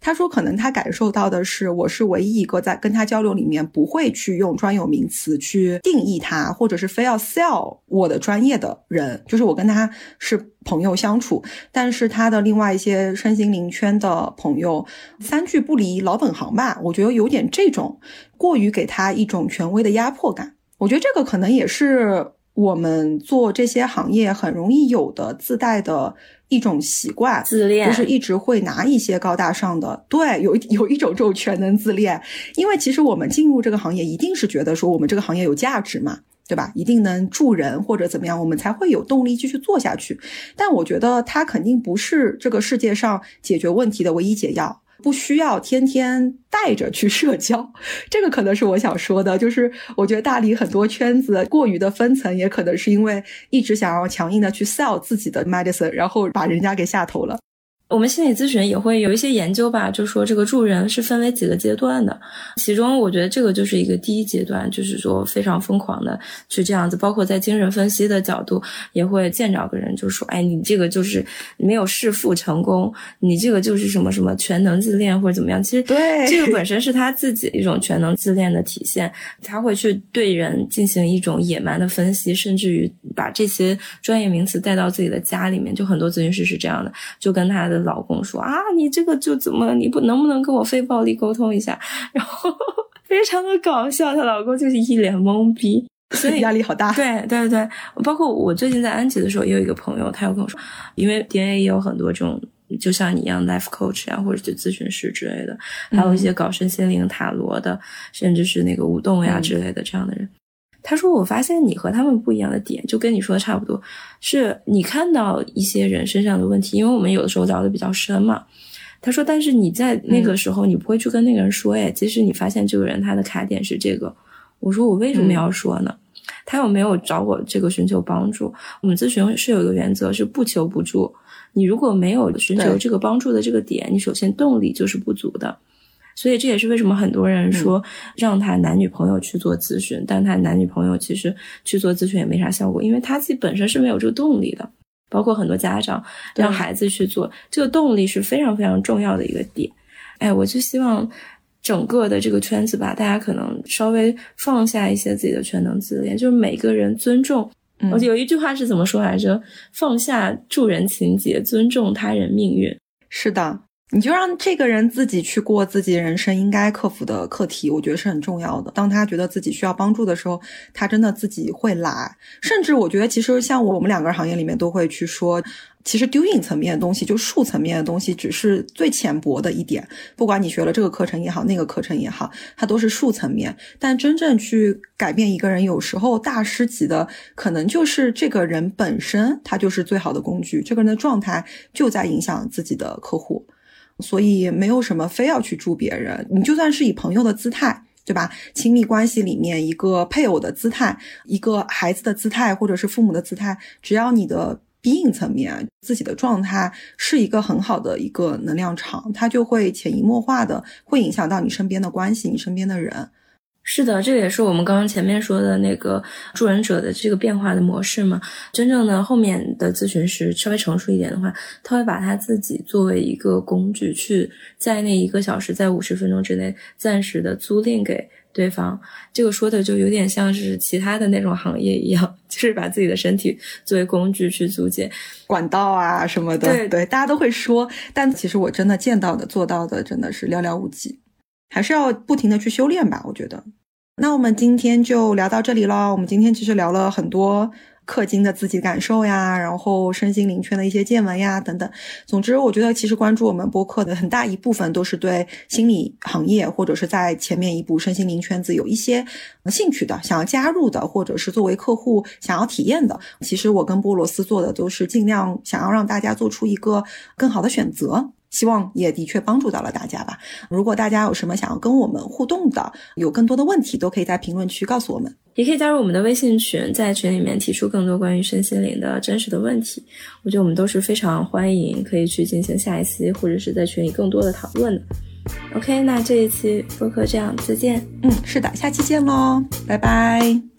Speaker 4: 他说：“可能他感受到的是，我是唯一一个在跟他交流里面不会去用专有名词去定义他，或者是非要 sell 我的专业的人。就是我跟他是朋友相处，但是他的另外一些身心灵圈的朋友，三句不离老本行吧。我觉得有点这种过于给他一种权威的压迫感。我觉得这个可能也是我们做这些行业很容易有的自带的。”一种习惯，
Speaker 1: 自恋，
Speaker 4: 就是一直会拿一些高大上的，对，有有一种这种全能自恋，因为其实我们进入这个行业，一定是觉得说我们这个行业有价值嘛。对吧？一定能助人或者怎么样，我们才会有动力继续做下去。但我觉得它肯定不是这个世界上解决问题的唯一解药，不需要天天带着去社交。这个可能是我想说的，就是我觉得大理很多圈子过于的分层，也可能是因为一直想要强硬的去 sell 自己的 medicine，然后把人家给下头了。
Speaker 1: 我们心理咨询也会有一些研究吧，就说这个助人是分为几个阶段的，其中我觉得这个就是一个第一阶段，就是说非常疯狂的去这样子，包括在精神分析的角度，也会见着个人就说，哎，你这个就是没有弑父成功，你这个就是什么什么全能自恋或者怎么样，其实
Speaker 4: 对
Speaker 1: 这个 [LAUGHS] 本身是他自己一种全能自恋的体现，他会去对人进行一种野蛮的分析，甚至于把这些专业名词带到自己的家里面，就很多咨询师是这样的，就跟他的。老公说啊，你这个就怎么你不能不能跟我非暴力沟通一下？[LAUGHS] 然后非常的搞笑，她老公就是一脸懵逼，[LAUGHS] 所以
Speaker 4: 压力好大。
Speaker 1: 对对对，包括我最近在安吉的时候，也有一个朋友，他又跟我说，因为 DNA 也有很多这种，就像你一样 life coach 啊，或者就咨询师之类的，还有一些搞身心灵塔罗的，甚至是那个舞动呀之类的这样的人。他说：“我发现你和他们不一样的点，就跟你说的差不多，是你看到一些人身上的问题，因为我们有的时候聊的比较深嘛。”他说：“但是你在那个时候，你不会去跟那个人说，哎，即使你发现这个人他的卡点是这个。”我说：“我为什么要说呢？他有没有找我这个寻求帮助。我们咨询是有一个原则，是不求不助。你如果没有寻求这个帮助的这个点，你首先动力就是不足的。”所以这也是为什么很多人说让他男女朋友去做咨询，但他男女朋友其实去做咨询也没啥效果，因为他自己本身是没有这个动力的。包括很多家长让孩子去做，这个动力是非常非常重要的一个点。哎，我就希望整个的这个圈子吧，大家可能稍微放下一些自己的全能自恋，就是每个人尊重。我有一句话是怎么说来着？放下助人情节，尊重他人命运。
Speaker 4: 是的。你就让这个人自己去过自己人生应该克服的课题，我觉得是很重要的。当他觉得自己需要帮助的时候，他真的自己会来。甚至我觉得，其实像我们两个行业里面都会去说，其实 doing 层面的东西，就术层面的东西，只是最浅薄的一点。不管你学了这个课程也好，那个课程也好，它都是术层面。但真正去改变一个人，有时候大师级的，可能就是这个人本身，他就是最好的工具。这个人的状态就在影响自己的客户。所以没有什么非要去助别人，你就算是以朋友的姿态，对吧？亲密关系里面一个配偶的姿态，一个孩子的姿态，或者是父母的姿态，只要你的 being 层面自己的状态是一个很好的一个能量场，它就会潜移默化的会影响到你身边的关系，你身边的人。
Speaker 1: 是的，这个也是我们刚刚前面说的那个助人者的这个变化的模式嘛。真正的后面的咨询师稍微成熟一点的话，他会把他自己作为一个工具，去在那一个小时，在五十分钟之内暂时的租赁给对方。这个说的就有点像是其他的那种行业一样，[LAUGHS] 就是把自己的身体作为工具去租借
Speaker 4: 管道啊什么的。
Speaker 1: 对
Speaker 4: 对，大家都会说，但其实我真的见到的、做到的，真的是寥寥无几。还是要不停的去修炼吧，我觉得。那我们今天就聊到这里了。我们今天其实聊了很多氪金的自己感受呀，然后身心灵圈的一些见闻呀等等。总之，我觉得其实关注我们播客的很大一部分都是对心理行业或者是在前面一步身心灵圈子有一些兴趣的，想要加入的，或者是作为客户想要体验的。其实我跟波罗斯做的都是尽量想要让大家做出一个更好的选择。希望也的确帮助到了大家吧。如果大家有什么想要跟我们互动的，有更多的问题，都可以在评论区告诉我们，
Speaker 1: 也可以加入我们的微信群，在群里面提出更多关于身心灵的真实的问题。我觉得我们都是非常欢迎，可以去进行下一期或者是在群里更多的讨论的。OK，那这一期播客这样，再见。
Speaker 4: 嗯，是的，下期见喽，拜拜。